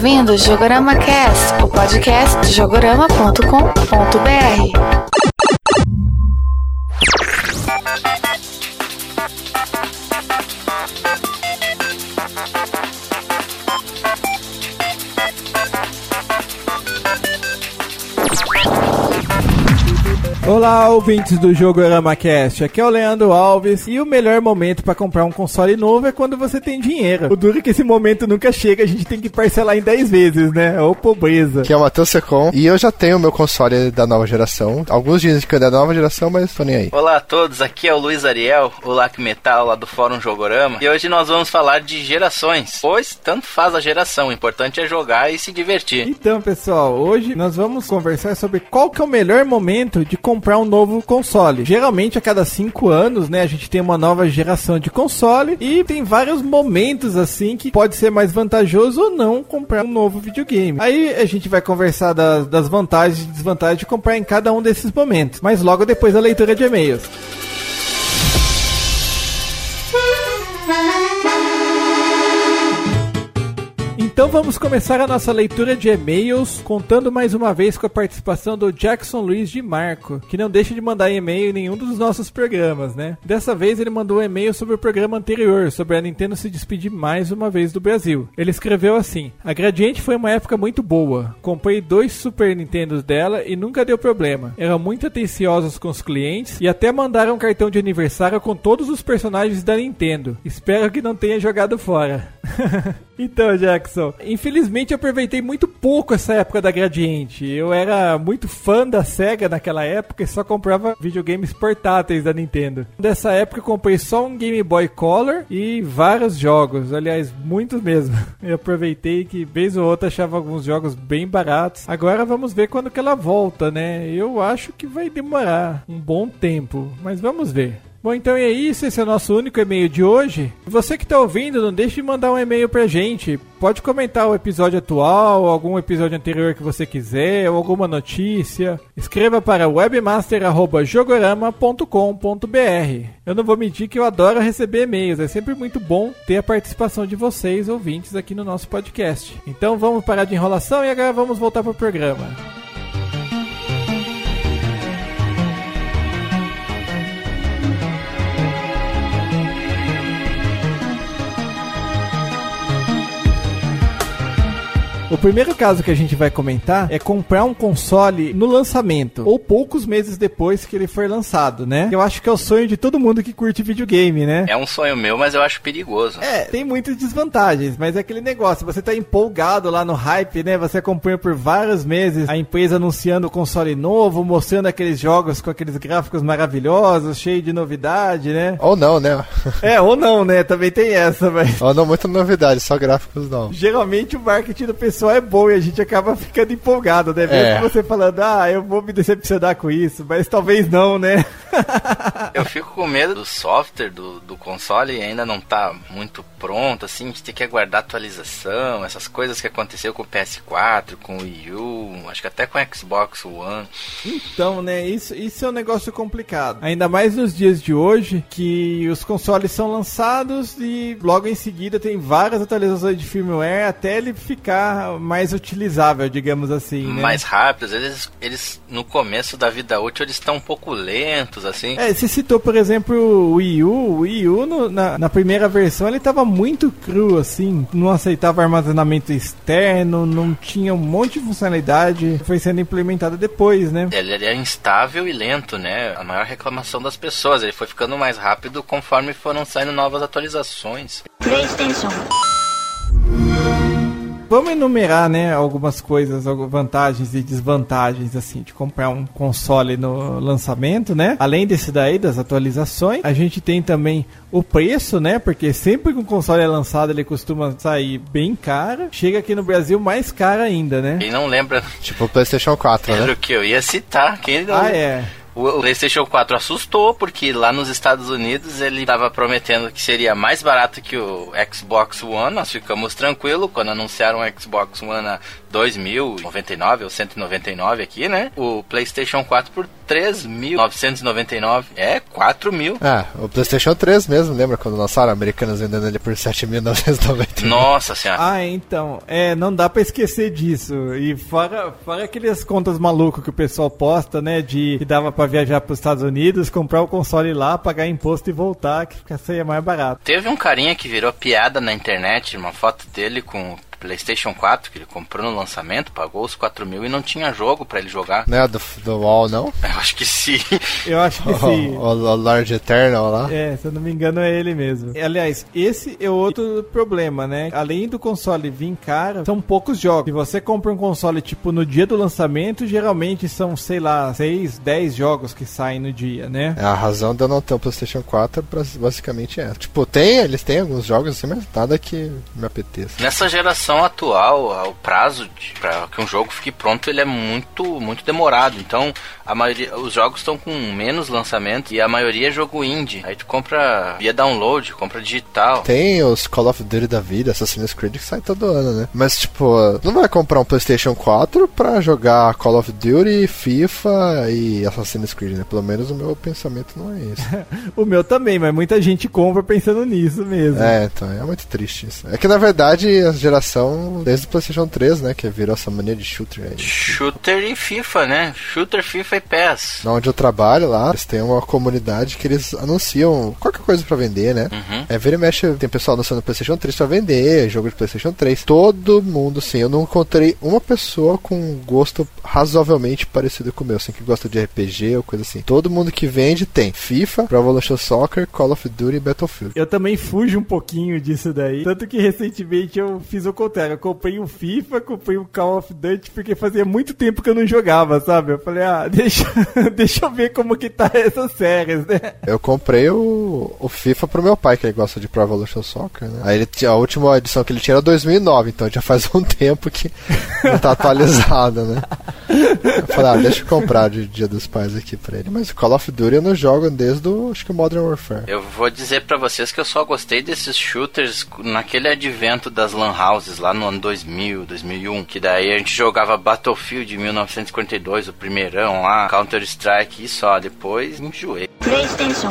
ouvindo o Jogorama Cast, o podcast de jogorama.com.br. Olá, ouvintes do Jogo Cast. Aqui é o Leandro Alves e o melhor momento para comprar um console novo é quando você tem dinheiro. O duro é que esse momento nunca chega, a gente tem que parcelar em 10 vezes, né? Ô pobreza. Que é o Matheus Secom e eu já tenho meu console da nova geração. Alguns dizem que é da nova geração, mas tô nem aí. Olá a todos, aqui é o Luiz Ariel, o Lac Metal lá do Fórum Jogorama. E hoje nós vamos falar de gerações, pois tanto faz a geração, o importante é jogar e se divertir. Então, pessoal, hoje nós vamos conversar sobre qual que é o melhor momento de comprar comprar um novo console. Geralmente a cada cinco anos, né, a gente tem uma nova geração de console e tem vários momentos assim que pode ser mais vantajoso ou não comprar um novo videogame. Aí a gente vai conversar das, das vantagens e desvantagens de comprar em cada um desses momentos, mas logo depois da leitura de e-mails. Então vamos começar a nossa leitura de e-mails, contando mais uma vez com a participação do Jackson Luiz de Marco, que não deixa de mandar e-mail em nenhum dos nossos programas, né? Dessa vez ele mandou um e-mail sobre o programa anterior, sobre a Nintendo se despedir mais uma vez do Brasil. Ele escreveu assim: A Gradiente foi uma época muito boa. Comprei dois Super Nintendos dela e nunca deu problema. Eram muito atenciosos com os clientes e até mandaram um cartão de aniversário com todos os personagens da Nintendo. Espero que não tenha jogado fora. então, Jackson, infelizmente eu aproveitei muito pouco essa época da Gradiente. Eu era muito fã da SEGA naquela época e só comprava videogames portáteis da Nintendo. Dessa época eu comprei só um Game Boy Color e vários jogos, aliás, muitos mesmo. Eu aproveitei que vez ou outra achava alguns jogos bem baratos. Agora vamos ver quando que ela volta, né? Eu acho que vai demorar um bom tempo, mas vamos ver. Bom, então é isso. Esse é o nosso único e-mail de hoje. Você que está ouvindo, não deixe de mandar um e-mail pra gente. Pode comentar o episódio atual, algum episódio anterior que você quiser, ou alguma notícia. Escreva para webmaster.jogorama.com.br. Eu não vou mentir que eu adoro receber e-mails. É sempre muito bom ter a participação de vocês, ouvintes, aqui no nosso podcast. Então vamos parar de enrolação e agora vamos voltar para o programa. Primeiro caso que a gente vai comentar é comprar um console no lançamento, ou poucos meses depois que ele for lançado, né? Eu acho que é o sonho de todo mundo que curte videogame, né? É um sonho meu, mas eu acho perigoso. É, tem muitas desvantagens, mas é aquele negócio, você tá empolgado lá no hype, né? Você acompanha por vários meses a empresa anunciando o console novo, mostrando aqueles jogos com aqueles gráficos maravilhosos, cheio de novidade, né? Ou não, né? é, ou não, né? Também tem essa, mas... Ou não, muita novidade, só gráficos não. Geralmente o marketing do pessoal é bom e a gente acaba ficando empolgado, né? Mesmo é. você falando, ah, eu vou me decepcionar com isso, mas talvez não, né? eu fico com medo do software do, do console e ainda não tá muito pronto, assim, a gente tem que aguardar atualização, essas coisas que aconteceu com o PS4, com o Wii U, acho que até com o Xbox One. Então, né, isso, isso é um negócio complicado. Ainda mais nos dias de hoje, que os consoles são lançados e logo em seguida tem várias atualizações de firmware até ele ficar mais utilizável, digamos assim. Né? Mais rápido, às vezes eles no começo da vida útil eles estão um pouco lentos, assim. É, você citou, por exemplo, o Wii U. O Wii U no, na, na, primeira versão ele estava muito cru, assim, não aceitava armazenamento externo, não tinha um monte de funcionalidade, foi sendo implementada depois, né? Ele era instável e lento, né? A maior reclamação das pessoas, ele foi ficando mais rápido conforme foram saindo novas atualizações. PlayStation vamos enumerar, né, algumas coisas, vantagens e desvantagens, assim, de comprar um console no lançamento, né? Além desse daí, das atualizações, a gente tem também o preço, né? Porque sempre que um console é lançado, ele costuma sair bem caro. Chega aqui no Brasil mais caro ainda, né? Quem não lembra? Tipo o PlayStation 4, né? Era o que eu ia citar. Quem não... Ah, é. O PlayStation 4 assustou porque lá nos Estados Unidos ele estava prometendo que seria mais barato que o Xbox One. Nós ficamos tranquilos quando anunciaram o Xbox One a 2.099 ou 199 aqui, né? O PlayStation 4 por 3.999. É, 4 mil. Ah, o PlayStation 3 mesmo, lembra quando lançaram americanos vendendo ele por 7.999? Nossa senhora. Ah, então. É, não dá pra esquecer disso. E fora, fora aquelas contas malucas que o pessoal posta, né? De que dava pra viajar pros Estados Unidos, comprar o console lá, pagar imposto e voltar, que seria mais barato. Teve um carinha que virou piada na internet, uma foto dele com PlayStation 4 que ele comprou no lançamento, pagou os 4 mil e não tinha jogo para ele jogar. Não é do, do Wall, não? Eu acho que sim. Eu acho que sim. O, o, o Lord Eternal lá? É, se eu não me engano é ele mesmo. Aliás, esse é outro problema, né? Além do console vir caro, são poucos jogos. Se você compra um console, tipo, no dia do lançamento, geralmente são, sei lá, 6, 10 jogos que saem no dia, né? É, a razão de eu não ter o PlayStation 4 basicamente é. Tipo, tem, eles têm alguns jogos assim, mas nada que me apeteça. Nessa geração atual, o prazo para que um jogo fique pronto ele é muito muito demorado. Então, a maioria os jogos estão com menos lançamento e a maioria é jogo indie. Aí tu compra via download, compra digital. Tem os Call of Duty da vida, Assassin's Creed que sai todo ano, né? Mas tipo, não vai comprar um PlayStation 4 para jogar Call of Duty, FIFA e Assassin's Creed, né? Pelo menos o meu pensamento não é esse. o meu também, mas muita gente compra pensando nisso mesmo. É, então é muito triste isso. É que na verdade a geração geração desde o PlayStation 3, né? Que virou essa mania de shooter aí. Shooter e FIFA, né? Shooter, FIFA e PES. Onde eu trabalho lá, eles têm uma comunidade que eles anunciam qualquer coisa pra vender, né? Uhum. É, vira e mexe, tem pessoal anunciando PlayStation 3 pra vender, jogo de PlayStation 3. Todo mundo, sim. Eu não encontrei uma pessoa com um gosto razoavelmente parecido com o meu, assim, que gosta de RPG ou coisa assim. Todo mundo que vende tem FIFA, Pro Evolution Soccer, Call of Duty e Battlefield. Eu também fujo um pouquinho disso daí. Tanto que recentemente eu fiz o contrário. Eu comprei o FIFA, comprei o Call of Duty, porque fazia muito tempo que eu não jogava, sabe? Eu falei, ah, deixa, deixa eu ver como que tá essas séries, né? Eu comprei o, o FIFA pro meu pai, que ele gosta de Pro Evolution Soccer, né? Aí ele a última edição que ele tinha era 2009, então já faz um tempo que não tá atualizada, né? Eu falei, ah, deixa eu comprar de Dia dos Pais aqui pra ele. Mas o Call of Duty eu não jogo desde o, acho que o Modern Warfare. Eu vou dizer para vocês que eu só gostei desses shooters naquele advento das lan houses lá no ano 2000, 2001, que daí a gente jogava Battlefield 1942, o primeirão lá, Counter Strike e só, depois enjoei. PlayStation.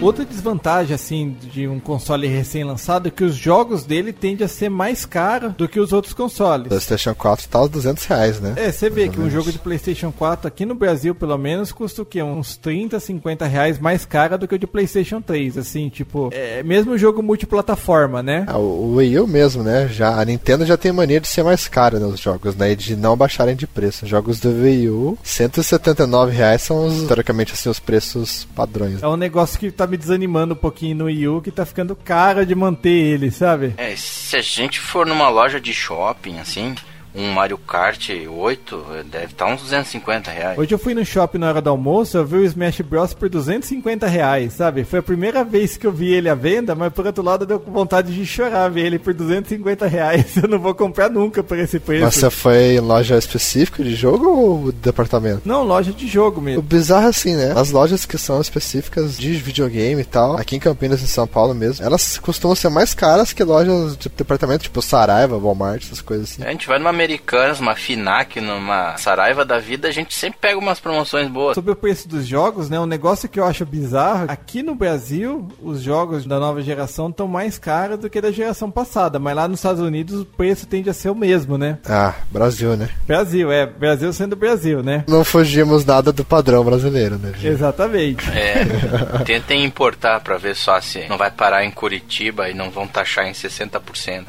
Outra desvantagem, assim, de um console recém-lançado é que os jogos dele tendem a ser mais caros do que os outros consoles. PlayStation 4 tá aos 200 reais, né? É, você vê que um jogo de PlayStation 4 aqui no Brasil, pelo menos, custa o quê? Uns 30, 50 reais mais caro do que o de PlayStation 3, assim, tipo, é mesmo jogo multiplataforma, né? Ah, o Wii U mesmo, né? Já, a Nintendo já tem mania de ser mais cara nos jogos, né? E de não baixarem de preço. Jogos do Wii U, 179 reais são, os, teoricamente, assim, os preços padrões. É um negócio que tá me desanimando um pouquinho no Wii U, que tá ficando caro de manter ele, sabe? É, se a gente for numa loja de shopping, assim, um Mario Kart 8 deve estar uns 250 reais. Hoje eu fui no shopping na hora do almoço, eu vi o Smash Bros por 250 reais, sabe? Foi a primeira vez que eu vi ele à venda, mas por outro lado deu vontade de chorar ver ele por 250 reais. Eu não vou comprar nunca por esse preço. Mas você foi em loja específica de jogo ou departamento? Não, loja de jogo mesmo. O bizarro é assim, né? As lojas que são específicas de videogame e tal, aqui em Campinas e São Paulo mesmo, elas costumam ser mais caras que lojas de departamento, tipo Saraiva, Walmart, essas coisas assim. A gente vai numa Americanas, uma Finac, numa Saraiva da vida, a gente sempre pega umas promoções boas. Sobre o preço dos jogos, né? Um negócio que eu acho bizarro, aqui no Brasil, os jogos da nova geração estão mais caros do que da geração passada, mas lá nos Estados Unidos o preço tende a ser o mesmo, né? Ah, Brasil, né? Brasil, é. Brasil sendo Brasil, né? Não fugimos nada do padrão brasileiro, né? Gente? Exatamente. É, tentem importar pra ver só se não vai parar em Curitiba e não vão taxar em 60%.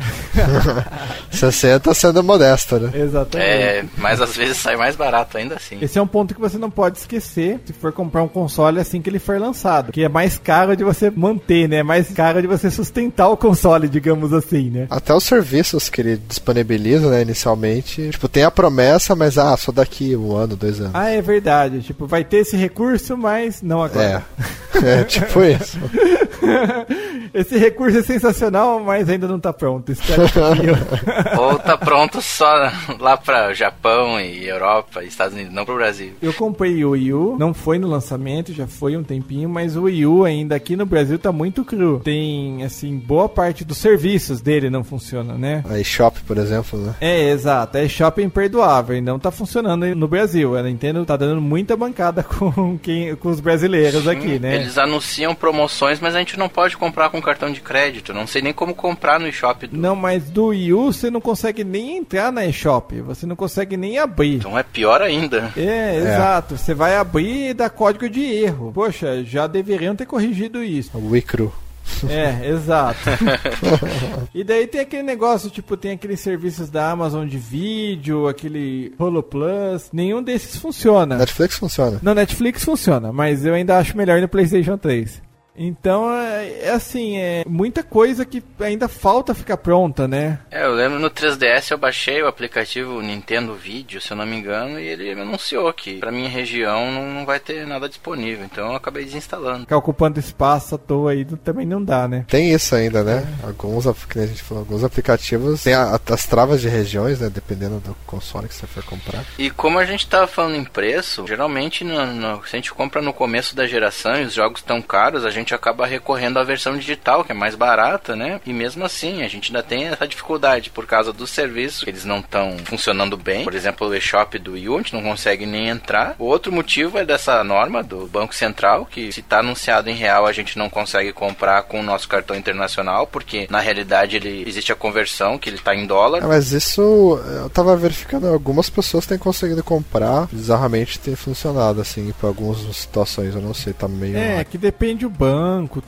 60 sendo modesto, né? Exatamente. É, mas às vezes sai mais barato ainda assim. Esse é um ponto que você não pode esquecer se for comprar um console assim que ele for lançado. Que é mais caro de você manter, né? É mais caro de você sustentar o console, digamos assim, né? Até os serviços que ele disponibiliza, né, inicialmente, tipo, tem a promessa, mas ah, só daqui um ano, dois anos. Ah, é verdade. Tipo, vai ter esse recurso, mas não agora. É. É, tipo isso. Esse recurso é sensacional, mas ainda não tá pronto. Ou tá pronto só lá pra Japão e Europa e Estados Unidos, não pro Brasil. Eu comprei o Wii U, não foi no lançamento, já foi um tempinho, mas o Wii U ainda aqui no Brasil tá muito cru. Tem, assim, boa parte dos serviços dele não funciona, né? A eShop, por exemplo, né? É, exato. É shopping imperdoável e não tá funcionando no Brasil. A Nintendo tá dando muita bancada com, quem, com os brasileiros Sim, aqui, né? Eles anunciam promoções, mas a gente não pode comprar com cartão de crédito. Não sei nem como comprar no eShop. Do... Não, mas do Wii U você não consegue nem entrar na eShop. Você não consegue nem abrir. Então é pior ainda. É, exato. Você vai abrir e dá código de erro. Poxa, já deveriam ter corrigido isso. O Wii Cru. É, exato. e daí tem aquele negócio, tipo, tem aqueles serviços da Amazon de vídeo, aquele Holo Plus. Nenhum desses funciona. Netflix funciona. No Netflix funciona, mas eu ainda acho melhor no PlayStation 3. Então, é, é assim, é muita coisa que ainda falta ficar pronta, né? É, eu lembro no 3DS eu baixei o aplicativo Nintendo Video, se eu não me engano, e ele me anunciou que pra minha região não, não vai ter nada disponível, então eu acabei desinstalando. Ficar ocupando espaço à toa aí também não dá, né? Tem isso ainda, né? Alguns, apli- que a gente falou, alguns aplicativos tem a- as travas de regiões, né? Dependendo do console que você for comprar. E como a gente tava falando em preço, geralmente no, no- se a gente compra no começo da geração e os jogos tão caros, a gente acaba recorrendo à versão digital, que é mais barata, né? E mesmo assim, a gente ainda tem essa dificuldade por causa dos serviços, que eles não estão funcionando bem. Por exemplo, o eShop do Wii U, a gente não consegue nem entrar. O outro motivo é dessa norma do Banco Central, que se está anunciado em real, a gente não consegue comprar com o nosso cartão internacional, porque na realidade ele existe a conversão, que ele está em dólar. Ah, mas isso eu tava verificando, algumas pessoas têm conseguido comprar, bizarramente tem funcionado assim, para algumas situações, eu não sei, tá meio. É, que depende o banco,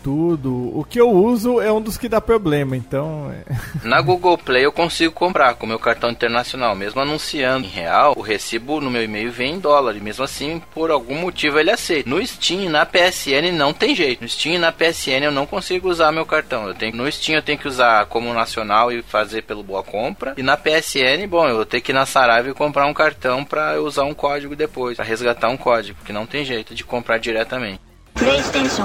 tudo. O que eu uso é um dos que dá problema, então. é- Na Google Play eu consigo comprar com meu cartão internacional, mesmo anunciando em real, o recibo no meu e-mail vem em dólar, e mesmo assim, por algum motivo ele aceita. No Steam e na PSN não tem jeito. No Steam e na PSN eu não consigo usar meu cartão. Eu tenho, no Steam eu tenho que usar como nacional e fazer pelo Boa Compra. E na PSN, bom, eu vou ter que ir na Saraiva e comprar um cartão pra eu usar um código depois, pra resgatar um código, porque não tem jeito de comprar diretamente. PlayStation.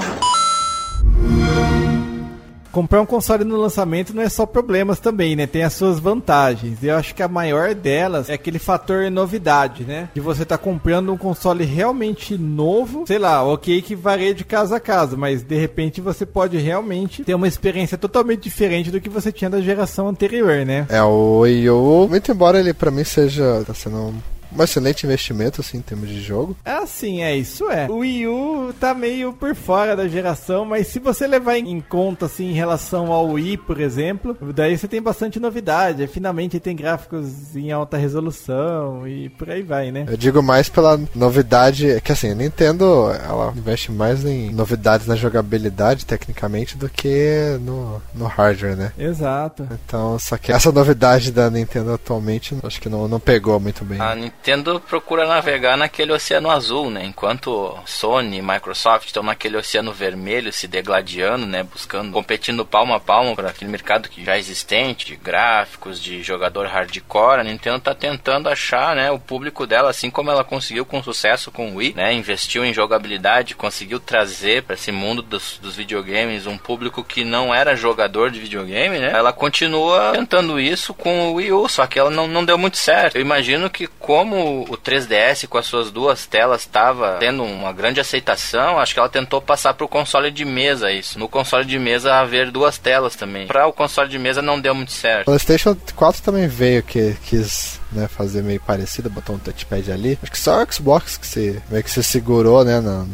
Comprar um console no lançamento não é só problemas também, né? Tem as suas vantagens. Eu acho que a maior delas é aquele fator novidade, né? De você tá comprando um console realmente novo, sei lá, ok que varia de casa a casa, mas de repente você pode realmente ter uma experiência totalmente diferente do que você tinha da geração anterior, né? É, o U, muito embora ele pra mim seja. tá sendo um excelente investimento, assim, em termos de jogo. É assim, é isso é. O Wii U tá meio por fora da geração, mas se você levar em conta assim em relação ao Wii, por exemplo, daí você tem bastante novidade. Finalmente tem gráficos em alta resolução e por aí vai, né? Eu digo mais pela novidade, que assim, a Nintendo, ela investe mais em novidades na jogabilidade, tecnicamente, do que no, no hardware, né? Exato. Então, só que essa novidade da Nintendo atualmente, acho que não, não pegou muito bem. A Nintendo procura navegar naquele oceano azul, né? Enquanto Sony e Microsoft estão naquele oceano vermelho, se degladiando, né? Buscando, competindo palmo a palmo por aquele mercado que já existente, de gráficos, de jogador hardcore, a Nintendo tá tentando achar, né? O público dela, assim como ela conseguiu com sucesso com o Wii, né? Investiu em jogabilidade, conseguiu trazer para esse mundo dos, dos videogames um público que não era jogador de videogame, né? Ela continua tentando isso com o Wii U, só que ela não, não deu muito certo. Eu imagino que como o 3DS com as suas duas telas estava tendo uma grande aceitação, acho que ela tentou passar para o console de mesa isso. No console de mesa haver duas telas também. Para o console de mesa não deu muito certo. PlayStation 4 também veio que quis né, fazer meio parecido, botou um touchpad ali. Acho que só o Xbox que se meio que se segurou, né, na,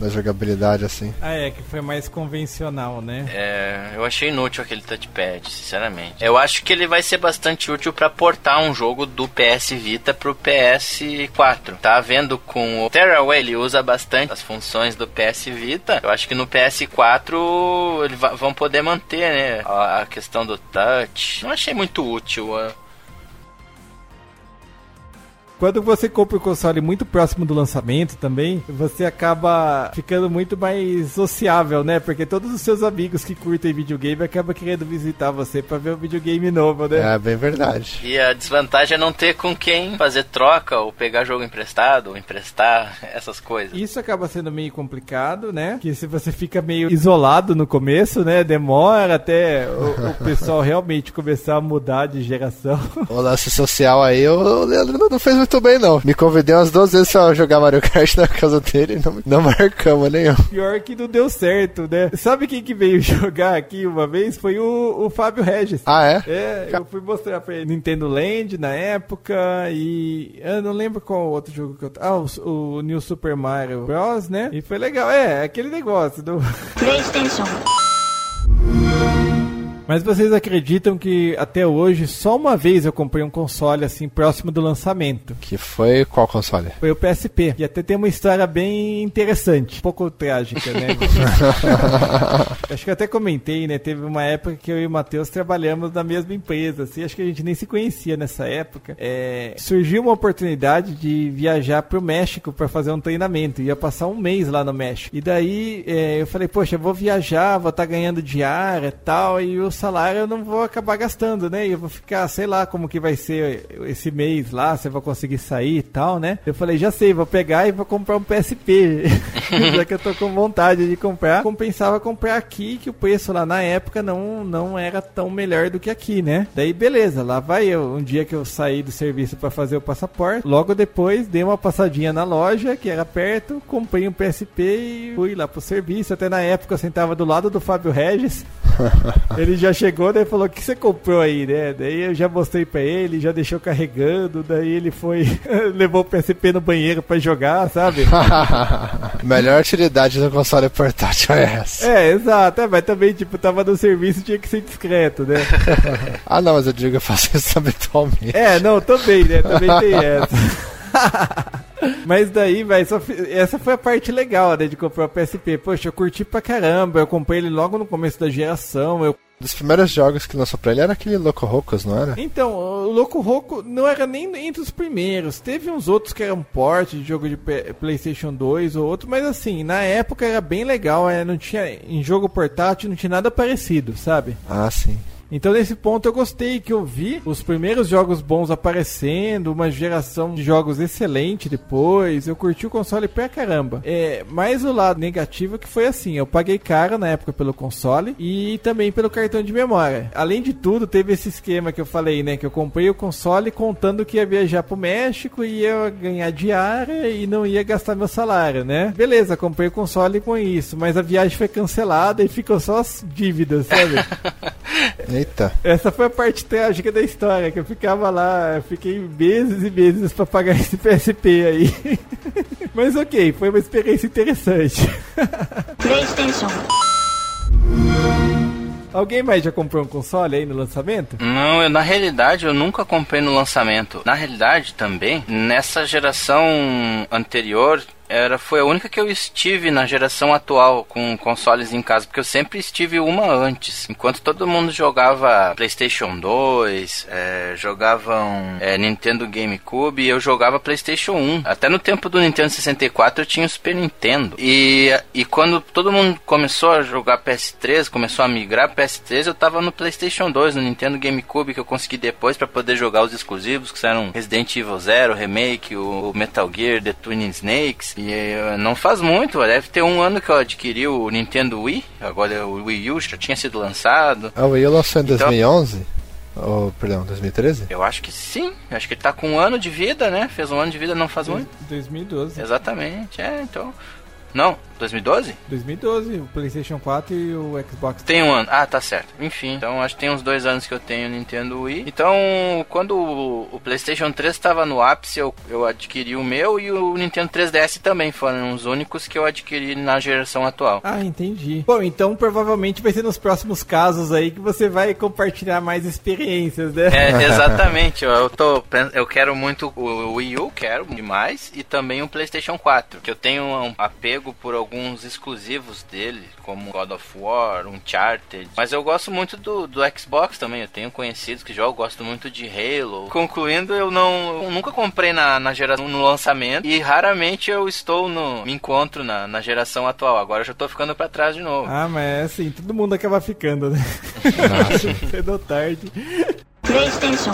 na jogabilidade assim. Ah, é, que foi mais convencional, né? É, eu achei inútil aquele touchpad, sinceramente. Eu acho que ele vai ser bastante útil para portar um jogo do PS Vita pro PS4. Tá vendo com o Terraway, ele usa bastante as funções do PS Vita. Eu acho que no PS4 eles vão poder manter, né, a questão do touch. Não achei muito útil. Quando você compra o console muito próximo do lançamento também, você acaba ficando muito mais sociável, né? Porque todos os seus amigos que curtem videogame acabam querendo visitar você para ver o videogame novo, né? É bem verdade. E a desvantagem é não ter com quem fazer troca ou pegar jogo emprestado ou emprestar essas coisas. Isso acaba sendo meio complicado, né? Que se você fica meio isolado no começo, né? Demora até o, o pessoal realmente começar a mudar de geração. O lance social aí, o Leandro não fez muito bem, não. Me convidei umas duas vezes pra jogar Mario Kart na casa dele e não, não marcamos nenhum. Pior que não deu certo, né? Sabe quem que veio jogar aqui uma vez? Foi o, o Fábio Regis. Ah, é? É, eu fui mostrar pra ele Nintendo Land na época e eu não lembro qual outro jogo que eu... Ah, o, o New Super Mario Bros, né? E foi legal. É, aquele negócio do... PlayStation. Mas vocês acreditam que até hoje só uma vez eu comprei um console assim próximo do lançamento? Que foi qual console? Foi o PSP. E até tem uma história bem interessante, um pouco trágica, né? acho que eu até comentei, né? Teve uma época que eu e o Matheus trabalhamos na mesma empresa, assim, acho que a gente nem se conhecia nessa época. É, surgiu uma oportunidade de viajar pro México para fazer um treinamento. Ia passar um mês lá no México. E daí é, eu falei, poxa, eu vou viajar, vou estar tá ganhando diária e tal, e o salário eu não vou acabar gastando, né? E eu vou ficar, sei lá, como que vai ser esse mês lá, se eu vou conseguir sair e tal, né? Eu falei, já sei, vou pegar e vou comprar um PSP. já que eu tô com vontade de comprar. Compensava comprar aqui, que o preço lá na época não, não era tão melhor do que aqui, né? Daí, beleza, lá vai eu. Um dia que eu saí do serviço para fazer o passaporte, logo depois dei uma passadinha na loja, que era perto, comprei um PSP e fui lá pro serviço. Até na época eu sentava do lado do Fábio Regis. Ele já chegou, daí falou: O que você comprou aí, né? Daí eu já mostrei pra ele, já deixou carregando. Daí ele foi, levou o PSP no banheiro pra jogar, sabe? Melhor utilidade do console portátil é essa. É, exato. É, mas também, tipo, tava no serviço tinha que ser discreto, né? ah, não, mas eu digo, eu faço isso habitualmente. É, não, também, né? Também tem essa. Mas daí, vai essa foi a parte legal, né, de comprar o PSP. Poxa, eu curti pra caramba, eu comprei ele logo no começo da geração, eu dos primeiros jogos que lançou pra ele era aquele Loco Rocos, não era? Então, o Loco Roco não era nem entre os primeiros. Teve uns outros que eram port de jogo de PlayStation 2 ou outro, mas assim, na época era bem legal. É, não tinha, em jogo portátil não tinha nada parecido, sabe? Ah, sim. Então nesse ponto eu gostei que eu vi os primeiros jogos bons aparecendo, uma geração de jogos excelente depois. Eu curti o console pra caramba. É, mas o lado negativo que foi assim, eu paguei caro na época pelo console e também pelo cartão de memória. Além de tudo, teve esse esquema que eu falei, né, que eu comprei o console contando que ia viajar pro México e ia ganhar diária e não ia gastar meu salário, né? Beleza, comprei o console com isso, mas a viagem foi cancelada e ficou só as dívidas, sabe? Eita. Essa foi a parte trágica da história, que eu ficava lá, fiquei meses e meses para pagar esse PSP aí. Mas ok, foi uma experiência interessante. PlayStation. Alguém mais já comprou um console aí no lançamento? Não, eu, na realidade eu nunca comprei no lançamento. Na realidade também, nessa geração anterior, era foi a única que eu estive na geração atual com consoles em casa, porque eu sempre estive uma antes. Enquanto todo mundo jogava PlayStation 2, é, jogavam é, Nintendo GameCube, eu jogava PlayStation 1. Até no tempo do Nintendo 64 eu tinha o Super Nintendo. E, e quando todo mundo começou a jogar PS3, começou a migrar PS3, eu tava no PlayStation 2, no Nintendo GameCube que eu consegui depois para poder jogar os exclusivos, que eram Resident Evil Zero, Remake, o, o Metal Gear, The Twin Snakes. E eh, não faz muito, deve ter um ano que eu adquiri o Nintendo Wii, agora o Wii U já tinha sido lançado. Ah, o Wii U lançou em então, 2011? Ou, perdão, 2013? Eu acho que sim. Acho que ele tá com um ano de vida, né? Fez um ano de vida não faz muito. 2012. Exatamente, é, então. Não, 2012? 2012, o PlayStation 4 e o Xbox. Tem um ano. Ah, tá certo. Enfim, então acho que tem uns dois anos que eu tenho Nintendo Wii. Então, quando o, PlayStation 3 estava no ápice, eu, eu adquiri o meu e o Nintendo 3DS também foram os únicos que eu adquiri na geração atual. Ah, entendi. Bom, então provavelmente vai ser nos próximos casos aí que você vai compartilhar mais experiências, né? É, exatamente. eu, tô, eu quero muito o Wii U, quero demais, e também o PlayStation 4, que eu tenho um apego por alguns exclusivos dele, como God of War, Uncharted. Mas eu gosto muito do, do Xbox também. Eu tenho conhecidos que jogam, gosto muito de Halo. Concluindo, eu não eu nunca comprei na, na geração no lançamento e raramente eu estou no me encontro na, na geração atual. Agora eu já tô ficando para trás de novo. Ah, mas é assim, todo mundo acaba ficando, né? Cedo ou tarde. PlayStation,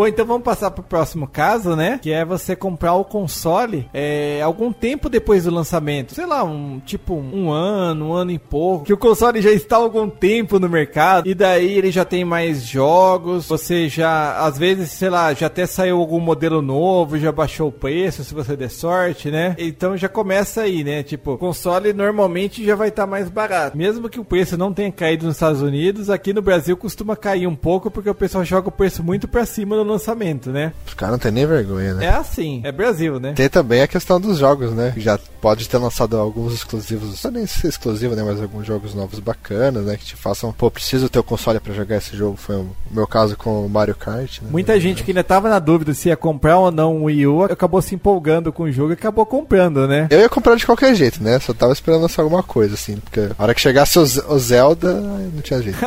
Bom, então vamos passar pro próximo caso, né? Que é você comprar o console é, algum tempo depois do lançamento. Sei lá, um tipo um ano, um ano e pouco. Que o console já está há algum tempo no mercado. E daí ele já tem mais jogos. Você já, às vezes, sei lá, já até saiu algum modelo novo, já baixou o preço, se você der sorte, né? Então já começa aí, né? Tipo, console normalmente já vai estar mais barato. Mesmo que o preço não tenha caído nos Estados Unidos, aqui no Brasil costuma cair um pouco porque o pessoal joga o preço muito pra cima no lançamento, né? Os caras não tem nem vergonha, né? É assim, é Brasil, né? Tem também a questão dos jogos, né? Já pode ter lançado alguns exclusivos, não nem ser exclusivo, né? Mas alguns jogos novos bacanas, né? Que te façam, pô, preciso ter o console pra jogar esse jogo. Foi o meu caso com o Mario Kart, né? Muita gente que ainda tava na dúvida se ia comprar ou não um Wii U, acabou se empolgando com o jogo e acabou comprando, né? Eu ia comprar de qualquer jeito, né? Só tava esperando lançar alguma coisa, assim. Porque a hora que chegasse o, o Zelda, não tinha jeito.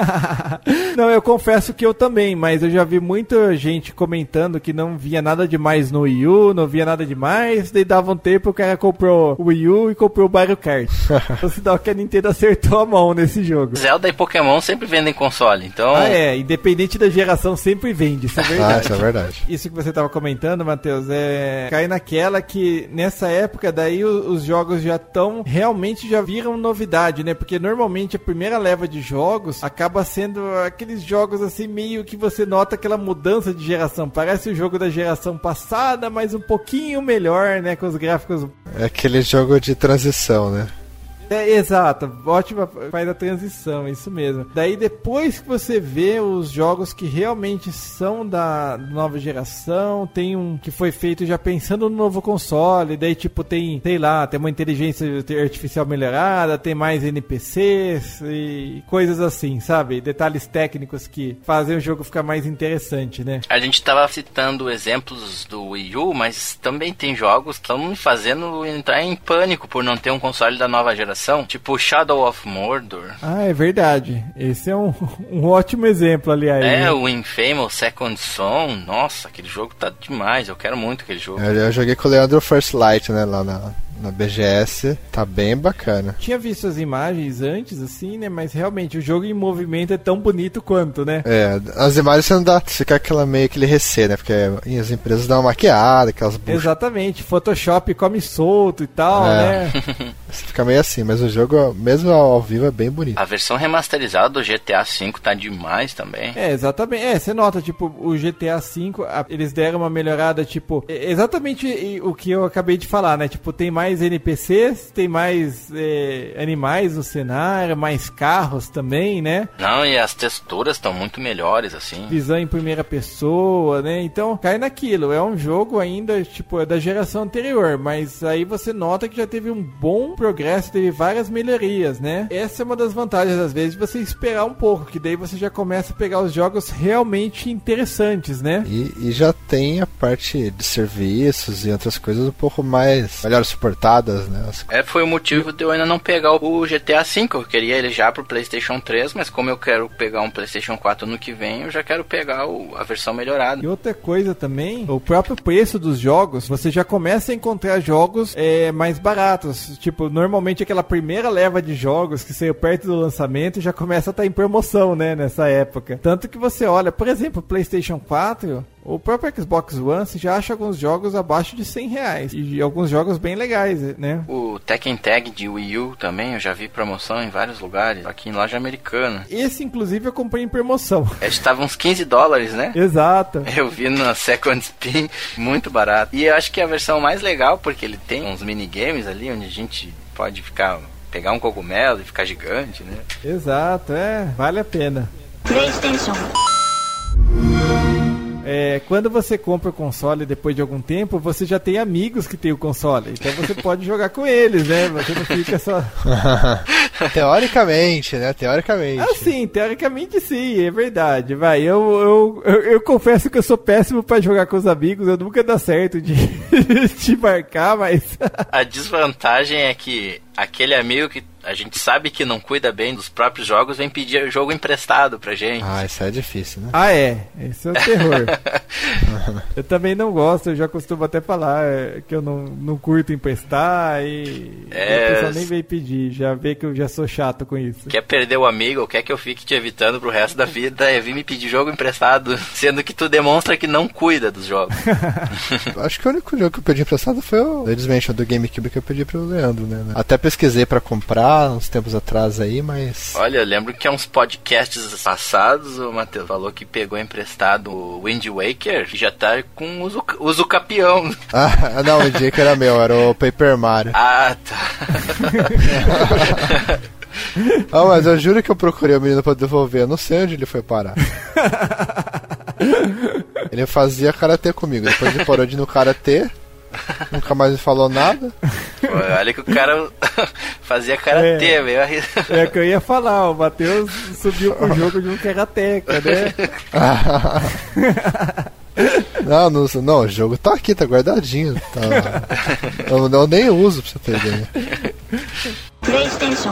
não, eu confesso que eu também, mas eu já vi muita gente comentando que não via nada demais no Wii U, não via nada demais, daí dava um tempo o cara comprou o Wii U e comprou o Mario Kart. então sinal que a Nintendo acertou a mão nesse jogo. Zelda e Pokémon sempre vendem console, então Ah, é, independente da geração, sempre vende, isso é ah, verdade. isso é verdade. Isso que você estava comentando, Matheus, é cai naquela que nessa época daí o- os jogos já estão realmente já viram novidade, né? Porque normalmente a primeira leva de jogos acaba sendo aqueles jogos assim meio que você nota aquela mudança de geração. Parece o jogo da geração passada, mas um pouquinho melhor, né? Com os gráficos É aquele jogo de transição, né? É, exato, ótima faz a transição, isso mesmo. Daí depois que você vê os jogos que realmente são da nova geração, tem um que foi feito já pensando no novo console, daí tipo tem, sei lá, tem uma inteligência artificial melhorada, tem mais NPCs e coisas assim, sabe? Detalhes técnicos que fazem o jogo ficar mais interessante, né? A gente tava citando exemplos do Wii U, mas também tem jogos que estão fazendo entrar em pânico por não ter um console da nova geração, tipo Shadow of Mordor. Ah, é verdade. Esse é um, um ótimo exemplo, aliás. É, né? o Infamous Second Son, nossa, aquele jogo tá demais, eu quero muito aquele jogo. Eu, eu joguei com o Leandro First Light, né? Lá na, na BGS. Tá bem bacana. Tinha visto as imagens antes, assim, né? Mas realmente o jogo em movimento é tão bonito quanto, né? É, as imagens você não dá, fica aquela meio aquele receio, né? Porque as empresas dão uma maquiada, aquelas buchas. Exatamente, Photoshop come solto e tal, É. né? Você fica meio assim, mas o jogo, mesmo ao vivo, é bem bonito. A versão remasterizada do GTA V tá demais também. É, exatamente. É, você nota, tipo, o GTA V, a- eles deram uma melhorada, tipo, exatamente o que eu acabei de falar, né? Tipo, tem mais NPCs, tem mais é, animais no cenário, mais carros também, né? Não, e as texturas estão muito melhores, assim. visão em primeira pessoa, né? Então cai naquilo. É um jogo ainda, tipo, é da geração anterior, mas aí você nota que já teve um bom progresso, teve várias melhorias, né? Essa é uma das vantagens, às vezes, de você esperar um pouco, que daí você já começa a pegar os jogos realmente interessantes, né? E, e já tem a parte de serviços e outras coisas um pouco mais melhor suportadas, né? As- É, foi o motivo de eu ainda não pegar o GTA V. Eu queria ele já pro PlayStation 3, mas como eu quero pegar um PlayStation 4 no que vem, eu já quero pegar o- a versão melhorada. E outra coisa também, o próprio preço dos jogos, você já começa a encontrar jogos é, mais baratos. Tipo, normalmente aquela primeira leva de jogos que saiu perto do lançamento já começa a estar em promoção, né, nessa época. Tanto que você olha, por exemplo, o PlayStation 4, o próprio Xbox One, você já acha alguns jogos abaixo de 100 reais. E alguns jogos bem legais, né? O Tekken Tag de Wii U também, eu já vi promoção em vários lugares, aqui em loja americana. Esse, inclusive, eu comprei em promoção. Estava uns 15 dólares, né? Exato. Eu vi na Second Spin, muito barato. E eu acho que é a versão mais legal, porque ele tem uns minigames ali, onde a gente pode ficar, pegar um cogumelo e ficar gigante, né? Exato, é, vale a pena. PlayStation, É, quando você compra o console depois de algum tempo, você já tem amigos que tem o console. Então você pode jogar com eles, né? Você não fica só. Teoricamente, né? Teoricamente. Assim, teoricamente sim, é verdade. Vai, eu, eu, eu, eu confesso que eu sou péssimo pra jogar com os amigos, eu nunca dá certo de. te marcar, mas. A desvantagem é que aquele amigo que a gente sabe que não cuida bem dos próprios jogos vem pedir jogo emprestado pra gente. Ah, isso é difícil, né? ah, é. Esse é o terror. eu também não gosto, eu já costumo até falar é, que eu não, não curto emprestar e É, a pessoa nem veio pedir, já vê que eu já sou chato com isso. Quer perder o amigo ou quer que eu fique te evitando pro resto da vida é vir me pedir jogo emprestado, sendo que tu demonstra que não cuida dos jogos. Acho que o único jogo que eu pedi emprestado foi o Ladies Mansion do GameCube que eu pedi pro Leandro, né? Até pesquisei pra comprar uns tempos atrás aí, mas. Olha, eu lembro que há uns podcasts passados o Matheus falou que pegou emprestado o Wind Waker e já tá com o Zuca- o Zucapião. Ah, não, o dia que era meu, era o Paper Mario. Ah, tá. Ah, mas eu juro que eu procurei o menino pra devolver, eu não sei onde ele foi parar. Ele fazia karatê comigo, depois ele parou de ir no karatê, nunca mais me falou nada. Pô, Olha que o cara fazia karatê, É. meio arri- É o que eu ia falar, o Matheus subiu pro jogo de um karateca, né? Não, não, não, o jogo tá aqui, tá guardadinho. Tá, eu, eu nem uso pra você ter ideia. PlayStation,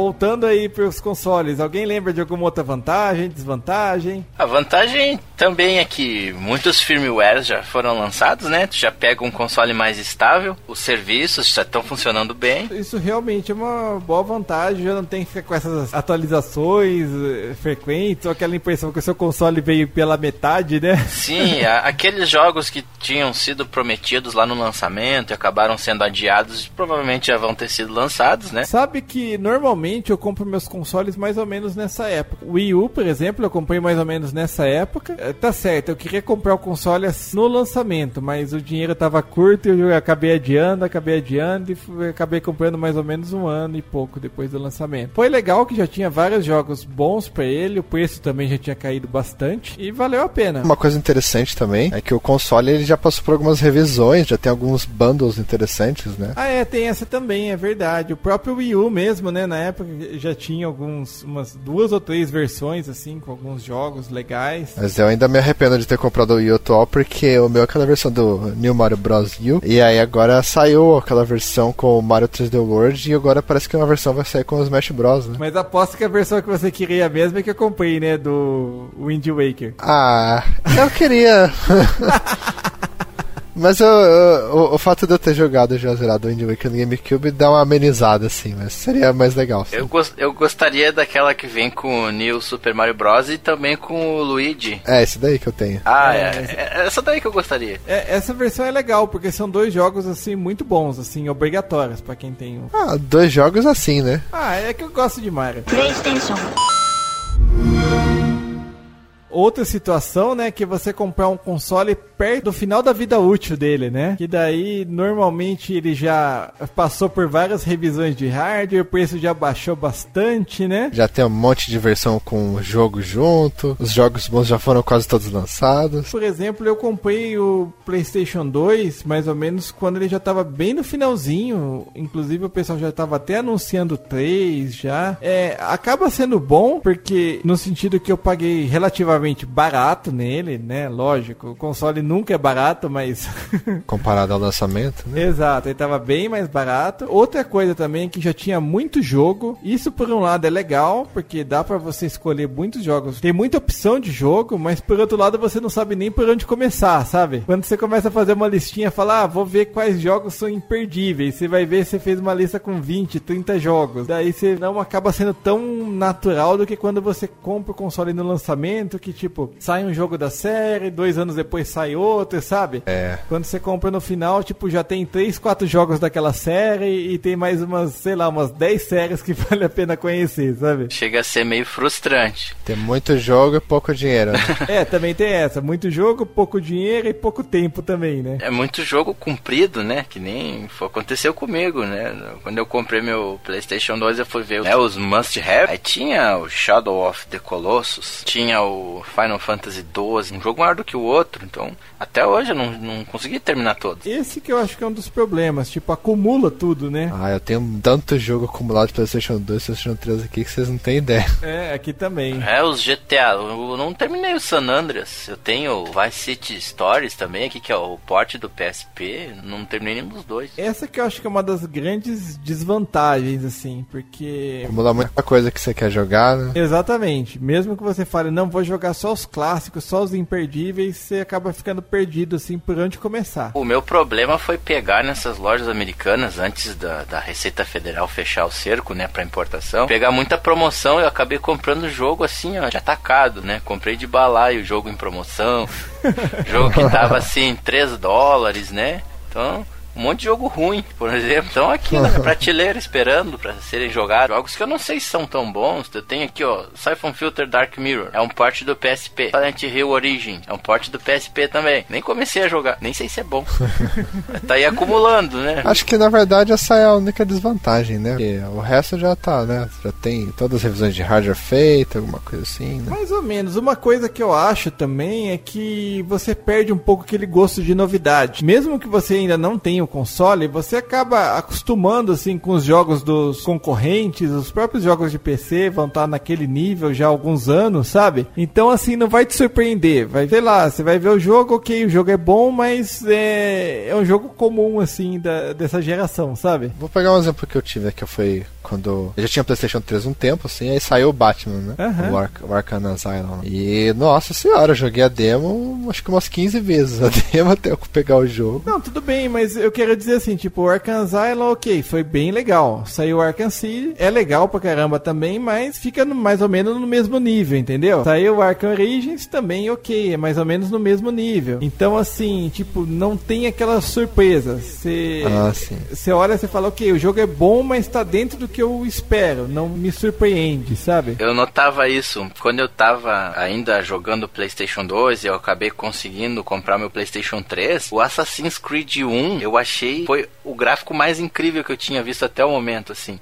Voltando aí pros consoles, alguém lembra de alguma outra vantagem, desvantagem? A vantagem também é que muitos firmwares já foram lançados, né? Tu já pega um console mais estável, os serviços já estão funcionando bem. Isso realmente é uma boa vantagem, já não tem que ficar com essas atualizações eh, frequentes, ou aquela impressão que o seu console veio pela metade, né? Sim, a- aqueles jogos que tinham sido prometidos lá no lançamento e acabaram sendo adiados, provavelmente já vão ter sido lançados, né? Sabe que normalmente eu compro meus consoles mais ou menos nessa época. O Wii U, por exemplo, eu comprei mais ou menos nessa época. Eh, Tá certo, eu queria comprar o console assim, no lançamento, mas o dinheiro tava curto e eu acabei adiando, acabei adiando e acabei comprando mais ou menos um ano e pouco depois do lançamento. Foi legal que já tinha vários jogos bons pra ele, o preço também já tinha caído bastante e valeu a pena. Uma coisa interessante também é que o console ele já passou por algumas revisões, já tem alguns bundles interessantes, né? Ah, é, tem essa também, é verdade. O próprio Wii U mesmo, né, na época já tinha alguns, umas duas ou três versões, assim, com alguns jogos legais. Mas eu ainda me arrependo de ter comprado o Wii atual porque o meu é aquela versão do New Mario Bros. U. E aí agora saiu aquela versão com o Mario 3D World e agora parece que uma versão vai sair com o Smash Bros. Né? Mas aposto que a versão que você queria mesmo é que eu comprei, né, do Wind Waker. Ah, eu queria. Mas eu- eu- o, o fato de eu ter jogado já zerado o Wind Waker no GameCube dá uma amenizada assim, mas seria mais legal. sim. Eu, gos- eu gostaria daquela que vem com o New Super Mario Bros. e também com o Luigi. É, esse daí que eu tenho. Ah, É, é, é essa daí que eu gostaria. É, essa versão é legal, porque são dois jogos, assim, muito bons, assim, obrigatórios pra quem tem um. Ah, dois jogos assim, né? Ah, é que eu gosto de Mario. PlayStation, Outra situação, né, que você comprar um console perto do final da vida útil dele, né? Que daí, normalmente, ele já passou por várias revisões de hardware, o preço já baixou bastante, né? Já tem um monte de versão com o jogo junto, os jogos bons já foram quase todos lançados. Por exemplo, eu comprei o PlayStation 2 mais ou menos quando ele já estava bem no finalzinho. Inclusive o pessoal já estava até anunciando 3 já. É, acaba sendo bom porque no sentido que eu paguei relativamente barato nele, né? Lógico, o console nunca é barato, mas Comparado ao lançamento, né? Exato, ele tava bem mais barato. Outra coisa também é que já tinha muito jogo. Isso por um lado é legal, porque dá pra você escolher muitos jogos. Tem muita opção de jogo, mas por outro lado você não sabe nem por onde começar, sabe? Quando você começa a fazer uma listinha, fala, ah, vou ver quais jogos são imperdíveis. Você vai ver, você fez uma lista com 20, 30 jogos. Daí você não acaba sendo tão natural do que quando você compra o console no lançamento, que tipo, sai um jogo da série, dois anos depois sai outro, sabe? É. Quando você compra no final, tipo, já tem 3, 4 jogos daquela série e tem mais umas, sei lá, umas 10 séries que vale a pena conhecer, sabe? Chega a ser meio frustrante. Tem muito jogo e pouco dinheiro. Né? É, também tem essa. Muito jogo, pouco dinheiro e pouco tempo também, né? É muito jogo comprido, né? Que nem foi, aconteceu comigo, né? Quando eu comprei meu PlayStation 2, eu fui ver né, os must have. Aí tinha o Shadow of the Colossus, tinha o o Final Fantasy XII, um jogo maior do que o outro, então até hoje eu não, não consegui terminar todos. Esse que eu acho que é um dos problemas, tipo, acumula tudo, né? Ah, eu tenho tanto jogo acumulado de PlayStation 2 e PlayStation 3 aqui que vocês não têm ideia. É, aqui também. É, os GTA, eu não terminei o San Andreas, eu tenho o Vice City Stories também aqui, que é o porte do PSP, não terminei nenhum dos dois. Essa que eu acho que é uma das grandes desvantagens, assim, porque. Acumula muita coisa que você quer jogar, né? Exatamente. Mesmo que você fale, não, vou jogar só os clássicos, só os imperdíveis, você acaba ficando perdido, assim, por onde começar. O meu problema foi pegar nessas lojas americanas, antes da, da Receita Federal fechar o cerco, né, pra importação, pegar muita promoção, eu acabei comprando o jogo assim, ó, de atacado, né? Comprei de balaio o jogo em promoção, jogo que tava assim, 3 dólares, né? Então, um monte de jogo ruim, por exemplo. Estão aqui na prateleira esperando para serem jogados. Jogos que eu não sei se são tão bons. Eu tenho aqui, ó, Siphon Filter Dark Mirror. É um port do PSP. Silent Hill Origin. É um port do PSP também. Nem comecei a jogar. Nem sei se é bom. tá aí acumulando, né? Acho que na verdade essa é a única desvantagem, né? Porque o resto já tá, né? Já tem todas as revisões de hardware feitas, alguma coisa assim, né? Mais ou menos. Uma coisa que eu acho também é que você perde um pouco aquele gosto de novidade. Mesmo que você ainda não tenha o console, você acaba acostumando assim com os jogos dos concorrentes, os próprios jogos de PC vão estar naquele nível já há alguns anos, sabe? Então assim não vai te surpreender, vai ver lá, você vai ver o jogo, ok, o jogo é bom, mas é, é um jogo comum assim da, dessa geração, sabe? Vou pegar um exemplo que eu tive, que foi quando eu já tinha PlayStation 3 um tempo, assim, aí saiu o Batman, né? Aham. O, Ar o Arkham Asylum. E, nossa senhora, eu joguei a demo acho que umas 15 vezes a demo até eu pegar o jogo. Não, tudo bem, mas eu quero dizer assim, tipo, o Arkham Asylum, ok, foi bem legal. Saiu o City, é legal pra caramba também, mas fica no- mais ou menos no mesmo nível, entendeu? Saiu o Arkham Origins, também ok, é mais ou menos no mesmo nível. Então, assim, tipo, não tem aquela surpresa. Você Ah, sim. você olha e você fala, ok, o jogo é bom, mas tá dentro do que eu espero, não me surpreende, sabe? Eu notava isso quando eu tava ainda jogando PlayStation 2 e eu acabei conseguindo comprar meu PlayStation 3. O Assassin's Creed 1 eu achei foi o gráfico mais incrível que eu tinha visto até o momento, assim.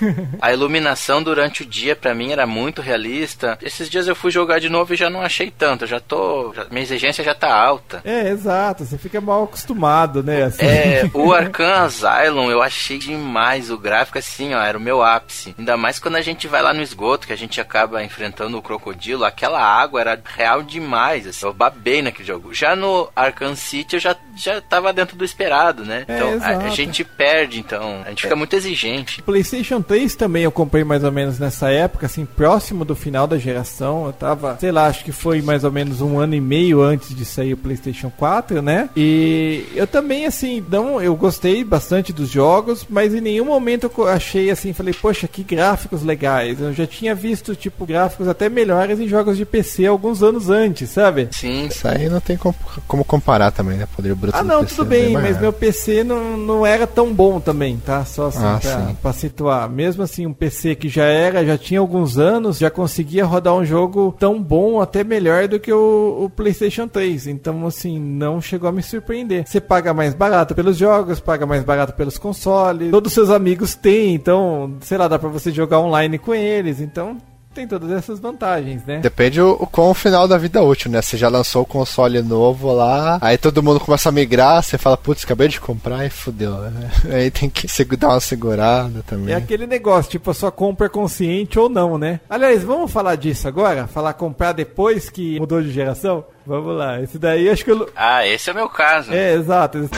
A iluminação durante o dia pra mim era muito realista. Esses dias eu fui jogar de novo e já não achei tanto. Já tô, já- minha exigência já tá alta. É, exato, você fica mal acostumado, né? Assim. É, o Arkham Asylum eu achei demais o gráfico assim, ó, era o meu ápice. Ainda mais quando a gente vai lá no esgoto, que a gente acaba enfrentando o crocodilo, aquela água era real demais, assim. Eu babei naquele jogo. Já no Arkham City eu já, já tava dentro do esperado, né? É, Então a, a gente perde, então. A gente fica muito exigente. PlayStation 3 também eu comprei mais ou menos nessa época, assim, próximo do final da geração. Eu tava, sei lá, acho que foi mais ou menos um ano e meio antes de sair o PlayStation 4, né? E eu também, assim, não, eu gostei bastante dos jogos, mas em nenhum momento eu achei assim, falei, poxa, que gráficos legais. Eu já tinha visto, tipo, gráficos até melhores em jogos de PC alguns anos antes, sabe? Sim. Isso aí não tem com- como comparar também, né? Poder bruto Ah, do não, PC tudo é bem, mas meu PC não, não era tão bom também, tá? Só assim, Ah, pra, sim. pra situar. Mesmo assim, um PC que já era, já tinha alguns anos, já conseguia rodar um jogo tão bom, até melhor do que o, o PlayStation 3. Então, assim, não chegou a me surpreender. Você paga mais barato pelos jogos, paga mais barato pelos consoles, todos os seus amigos têm, então, sei lá, dá pra você jogar online com eles, então. Tem todas essas vantagens, né? Depende o, o qual o final da vida útil, né? Você já lançou o console novo lá, aí todo mundo começa a migrar, você fala, putz, acabei de comprar e fudeu, né? Aí tem que dar uma segurada também. É aquele negócio, tipo, a sua compra é consciente ou não, né? Aliás, vamos falar disso agora? Falar comprar depois que mudou de geração? Vamos lá, esse daí acho que eu. Ah, esse é o meu caso. É, exato. esse-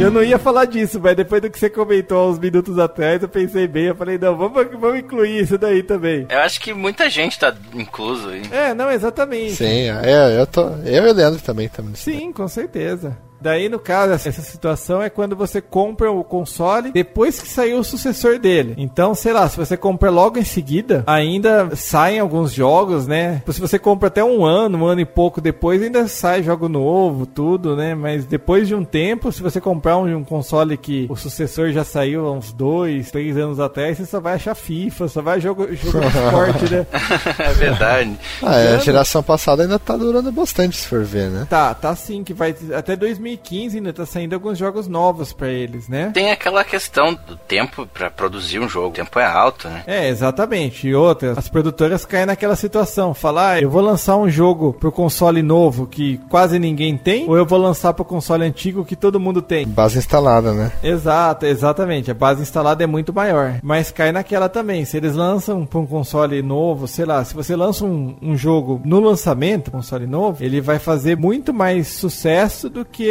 eu não ia falar disso, mas depois do que você comentou uns minutos atrás, eu pensei bem, eu falei, não, vamos, vamos incluir isso daí também. Eu acho que muita gente tá incluso aí. É, não, exatamente. Sim, é, eu tô. Eu e o Leandro também estamos. Sim, com certeza. Daí, no caso, essa situação é quando você compra o console depois que saiu o sucessor dele. Então, sei lá, se você compra logo em seguida, ainda saem alguns jogos, né? Se você compra até um ano, um ano e pouco depois, ainda sai jogo novo, tudo, né? Mas depois de um tempo, se você comprar um, um console que o sucessor já saiu há uns dois, três anos atrás, você só vai achar FIFA, só vai jogo, jogo de esporte, né? é verdade. Ah, é, a geração passada ainda tá durando bastante, se for ver, né? Tá, tá sim, que vai até 2020, 2015 ainda tá saindo alguns jogos novos pra eles, né? Tem aquela questão do tempo pra produzir um jogo. O tempo é alto, né? É, exatamente. E outra, as produtoras caem naquela situação. Falar, ah, eu vou lançar um jogo pro console novo que quase ninguém tem, ou eu vou lançar pro console antigo que todo mundo tem. Base instalada, né? Exato, exatamente. A base instalada é muito maior. Mas cai naquela também. Se eles lançam pra um console novo, sei lá, se você lança um, um jogo no lançamento, console novo, ele vai fazer muito mais sucesso do que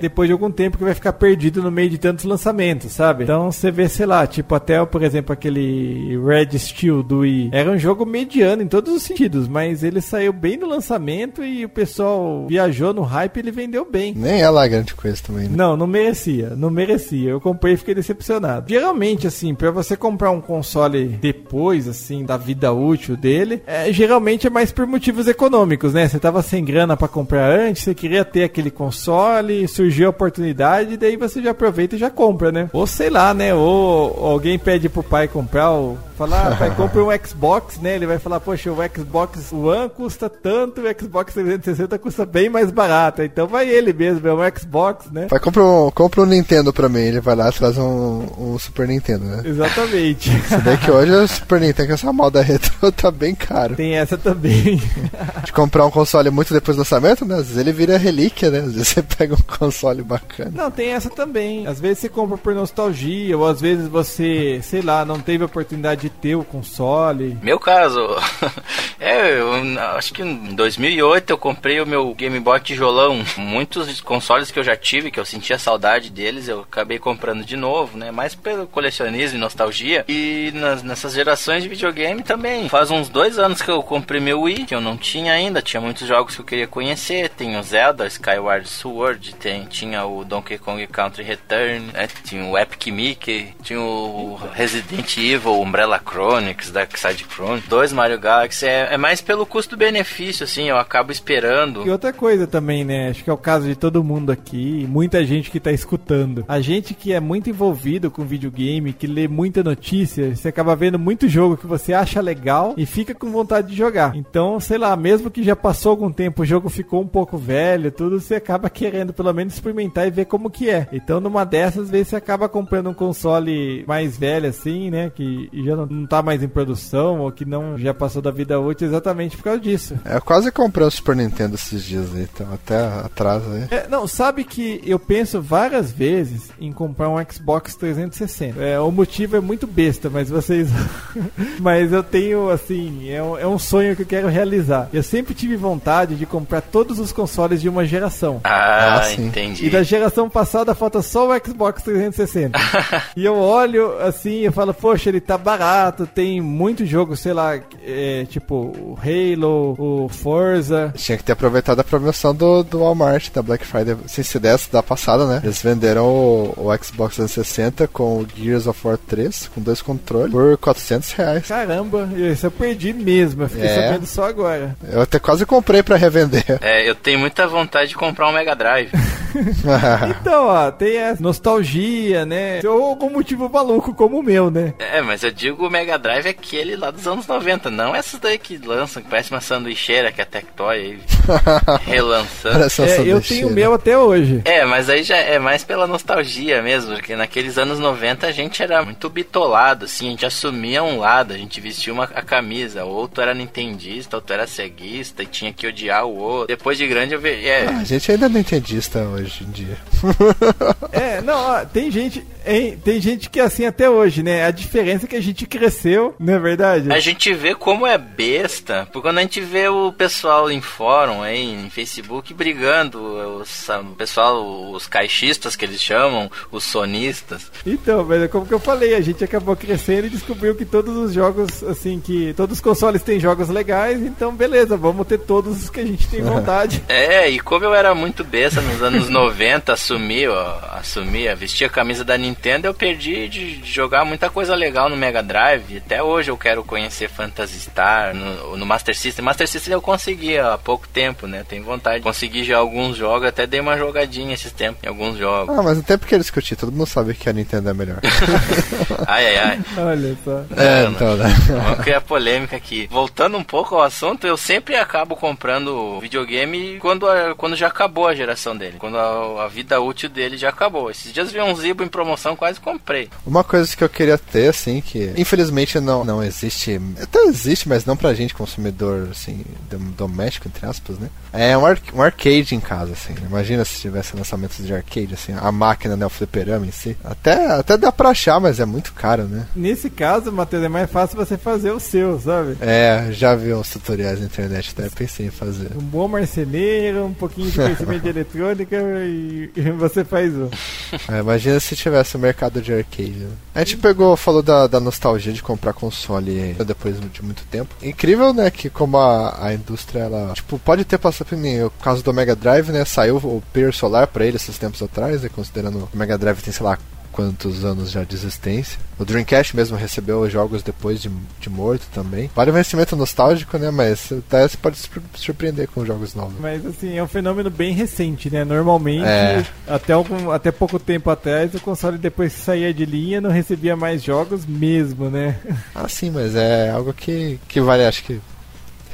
depois de algum tempo que vai ficar perdido no meio de tantos lançamentos, sabe? Então você vê, sei lá, tipo até, por exemplo, aquele Red Steel do Wii. Era um jogo mediano em todos os sentidos, mas ele saiu bem no lançamento e o pessoal viajou no hype e ele vendeu bem. Nem é lá grande coisa também, né? Não, não merecia, não merecia. Eu comprei e fiquei decepcionado. Geralmente, assim, para você comprar um console depois, assim, da vida útil dele, é, geralmente é mais por motivos econômicos, né? Você tava sem grana para comprar antes, você queria ter aquele console, surgiu a oportunidade, daí você já aproveita e já compra, né? Ou sei lá, né? Ou alguém pede pro pai comprar, ou falar, ah, pai, compra um Xbox, né? Ele vai falar, poxa, o Xbox One custa tanto, o Xbox 360 custa bem mais barato. Então vai ele mesmo, é um Xbox, né? Vai compra um, compra um Nintendo pra mim, ele vai lá e traz um, um Super Nintendo, né? Exatamente. Se bem que hoje o Super Nintendo, essa moda retro, tá bem caro. Tem essa também. De comprar um console muito depois do lançamento, né? Às vezes ele vira relíquia, né? Às vezes você pega um console bacana. Não, tem essa também. Às vezes você compra por nostalgia, ou às vezes você, sei lá, não teve oportunidade de ter o console. Meu caso, é, eu acho que em 2008 eu comprei o meu Game Boy tijolão. Muitos consoles que eu já tive, que eu sentia saudade deles, eu acabei comprando de novo, né? Mais pelo colecionismo e nostalgia. E nas, nessas gerações de videogame também. Faz uns dois anos que eu comprei meu Wii, que eu não tinha ainda. Tinha muitos jogos que eu queria conhecer. Tem o Zelda, Skyward Sword, tem, tinha o Donkey Kong Country Return, né? tinha o Epic Mickey, tinha o Resident Evil, Umbrella Chronicles, Dark Side Chronicles, dois Mario Galaxy. É, é mais pelo custo-benefício, assim, eu acabo esperando. E outra coisa também, né? Acho que é o caso de todo mundo aqui, muita gente que tá escutando. A gente que é muito envolvido com videogame, que lê muita notícia, você acaba vendo muito jogo que você acha legal e fica com vontade de jogar. Então, sei lá, mesmo que já passou algum tempo, o jogo ficou um pouco velho, tudo, você acaba querendo pelo menos experimentar e ver como que é. Então, numa dessas, vezes você acaba comprando um console mais velho assim, né? Que já não, não tá mais em produção ou que não já passou da vida útil exatamente por causa disso. É, eu quase comprei o Super Nintendo esses dias aí, então até atrás aí. É, não, sabe que eu penso várias vezes em comprar um Xbox 360. É, o motivo é muito besta, mas vocês. mas eu tenho, assim, é um, é um sonho que eu quero realizar. Eu sempre tive vontade de comprar todos os consoles de uma geração. Ah, ah entendi. E da geração passada falta só o Xbox 360. e eu olho assim e falo, poxa, ele tá barato, tem muito jogo, sei lá, é, tipo o Halo, o Forza. Tinha que ter aproveitado a promoção do, do Walmart da Black Friday. Se se desse da passada, né? Eles venderam o, o Xbox 360 com o Gears of War 3, com dois controles, por 400 reais. Caramba, isso eu perdi mesmo, eu fiquei é. sabendo só agora. Eu até quase comprei pra revender. É, eu tenho muita vontade de comprar um Mega Drive. então, ó, tem a nostalgia, né? Ou algum motivo maluco como o meu, né? É, mas eu digo o Mega Drive é aquele lá dos anos 90, não essas daí que lançam, que parece uma sanduicheira que é a Tectoy aí relançando. É, eu tenho o meu até hoje. É, mas aí já é mais pela nostalgia mesmo, porque naqueles anos 90 a gente era muito bitolado, assim, a gente assumia um lado, a gente vestia uma a camisa, outro era nintendista, outro era ceguista e tinha que odiar o outro. Depois de grande eu vi, é. Ah, a gente ainda é nintendista hoje em dia. é, não, ó, tem gente, hein, tem gente que é assim até hoje, né? A diferença é que a gente cresceu, não é verdade? A gente vê como é besta, porque quando a gente vê o pessoal em fórum aí, em Facebook, brigando, os, o pessoal, os caixistas que eles chamam, os sonistas. Então, mas é como que eu falei, a gente acabou crescendo e descobriu que todos os jogos, assim, que todos os consoles têm jogos legais, então beleza, vamos ter todos os que a gente tem vontade. é, e como eu era muito besta nos anos 90, assumi, ó, assumi, vestia a camisa da Nintendo, eu perdi de jogar muita coisa legal no Mega Drive. Até hoje eu quero conhecer Phantasy Star, no, no Master System. Master System eu consegui há pouco tempo, né? Tenho vontade de conseguir já alguns jogos, até dei uma jogadinha esses tempos em alguns jogos. Ah, mas até porque eles discutir, todo mundo sabe que a Nintendo é melhor. ai, ai, ai. Olha só. É, então, né? Vamos criar polêmica aqui. Voltando um pouco ao assunto, eu sempre acabo comprando videogame quando, quando já acabou a geração dele. Quando quando a, a vida útil dele já acabou. Esses dias vi um Zibo em promoção, quase comprei. Uma coisa que eu queria ter, assim, que infelizmente não, não existe. Até existe, mas não pra gente, consumidor, assim, doméstico, entre aspas, né? É um, ar, um arcade em casa, assim. Imagina se tivesse lançamentos de arcade, assim, a máquina, né? O fliperama em si. Até, até dá pra achar, mas é muito caro, né? Nesse caso, Matheus, é mais fácil você fazer o seu, sabe? É, já vi uns tutoriais na internet, até pensei em fazer. Um bom marceneiro, um pouquinho de conhecimento de eletrônica e, e, você faz um. É, imagina se tivesse o um mercado de arcade. Né? A gente pegou, falou da, da nostalgia de comprar console depois de muito tempo. Incrível, né, que como a, a indústria, ela, tipo, pode ter passado por mim. O caso do Mega Drive, né, saiu o Pier Solar pra ele esses tempos atrás, né, considerando o Mega Drive tem, sei lá, quantos anos já de existência. O Dreamcast mesmo recebeu jogos depois de, de morto também. Vale um investimento nostálgico, né? Mas até você pode se surpreender com jogos novos. Mas assim, é um fenômeno bem recente, né? Normalmente, é. até, algum, até pouco tempo atrás, o console depois que saía de linha não recebia mais jogos mesmo, né? Ah, sim, mas é algo que, que vale, acho que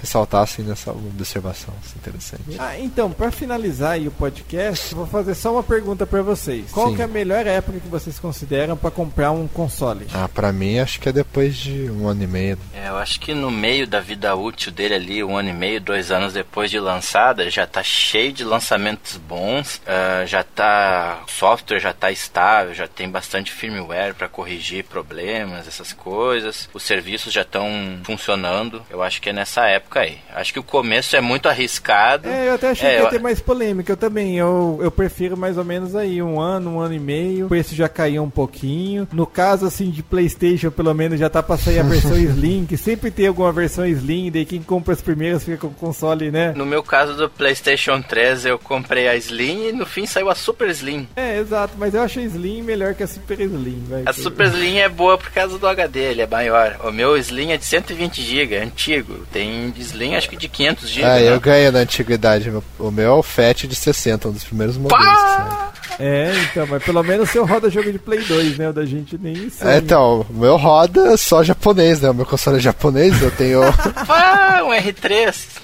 ressaltar assim nessa observação assim, interessante. Ah, então, para finalizar aí o podcast, vou fazer só uma pergunta para vocês. Qual é a melhor época que vocês consideram para comprar um console? Ah, para mim acho que é depois de um ano e meio. É, eu acho que no meio da vida útil dele ali, um ano e meio, dois anos depois de lançada, já tá cheio de lançamentos bons, uh, já tá software já tá estável, já tem bastante firmware para corrigir problemas, essas coisas. Os serviços já estão funcionando. Eu acho que é nessa época época aí. Acho que o começo é muito arriscado. É, eu até achei é, que ia eu... ter mais polêmica. Eu também, eu, eu prefiro mais ou menos aí um ano, um ano e meio. O preço já caiu um pouquinho. No caso, assim, de Playstation, pelo menos já tá pra sair a versão Slim, que sempre tem alguma versão Slim, daí quem compra as primeiras fica com o console, né? No meu caso do Playstation 3, eu comprei a Slim e no fim saiu a Super Slim. É, exato, mas eu achei Slim melhor que a Super Slim, vai. A Super Slim é boa por causa do HD, ele é maior. O meu Slim é de 120 GB, antigo. Tem Slim acho que de 500 GB. Ah, né? eu ganhei na antiguidade. O meu é o FAT de 60, um dos primeiros modelos. É, então, mas pelo menos o seu roda jogo de Play 2, né? O da gente nem sabe. É, então, o meu roda só japonês, né? O meu console é japonês, eu tenho. Pá, um R3.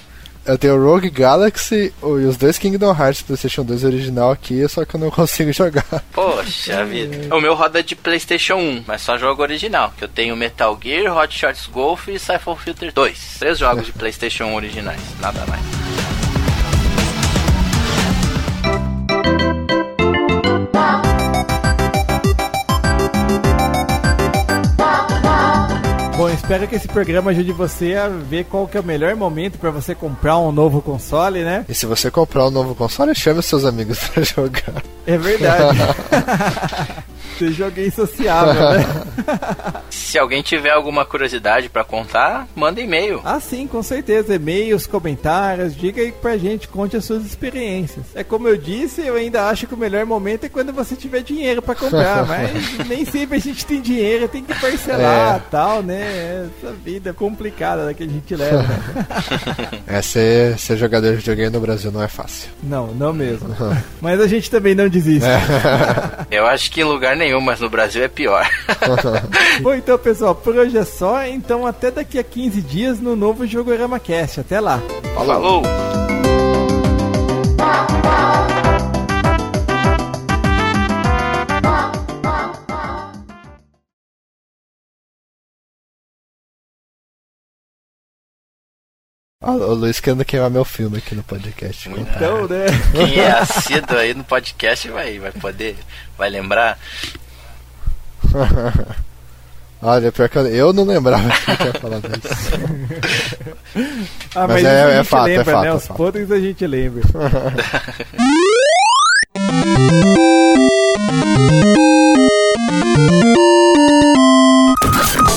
Eu tenho o Rogue Galaxy e os dois Kingdom Hearts PlayStation 2 original aqui, só que eu não consigo jogar. Poxa vida. O meu roda de PlayStation 1, mas só jogo original. Que eu tenho Metal Gear, Hot Shots Golf e Siphon Filter 2. Três jogos de PlayStation 1 originais, nada mais. Espero que esse programa ajude você a ver qual que é o melhor momento para você comprar um novo console, né? E se você comprar um novo console, chame os seus amigos para jogar. É verdade. Seja alguém sociável, né? Se alguém tiver alguma curiosidade para contar, manda e-mail. Ah, sim, com certeza. E-mails, comentários, diga aí pra gente, conte as suas experiências. É como eu disse, eu ainda acho que o melhor momento é quando você tiver dinheiro para comprar, mas nem sempre a gente tem dinheiro, tem que parcelar é. tal, né? Essa vida complicada que a gente leva. é, ser, ser jogador de videogame no Brasil não é fácil. Não, não mesmo. mas a gente também não desiste. É. eu acho que em lugar nenhum mas no Brasil é pior. Bom, então, pessoal, por hoje é só. Então, até daqui a 15 dias no novo Jogo Cast. Até lá. Falou. Ah, o Luiz querendo queimar meu filme aqui no podcast. Então, né? Quem é assíduo aí no podcast vai, vai poder, vai lembrar. Olha, pior que eu, eu não lembrava que eu tinha falado isso. ah, mas, mas é, é, fato, lembra, é fato, né? É Os podres a gente lembra.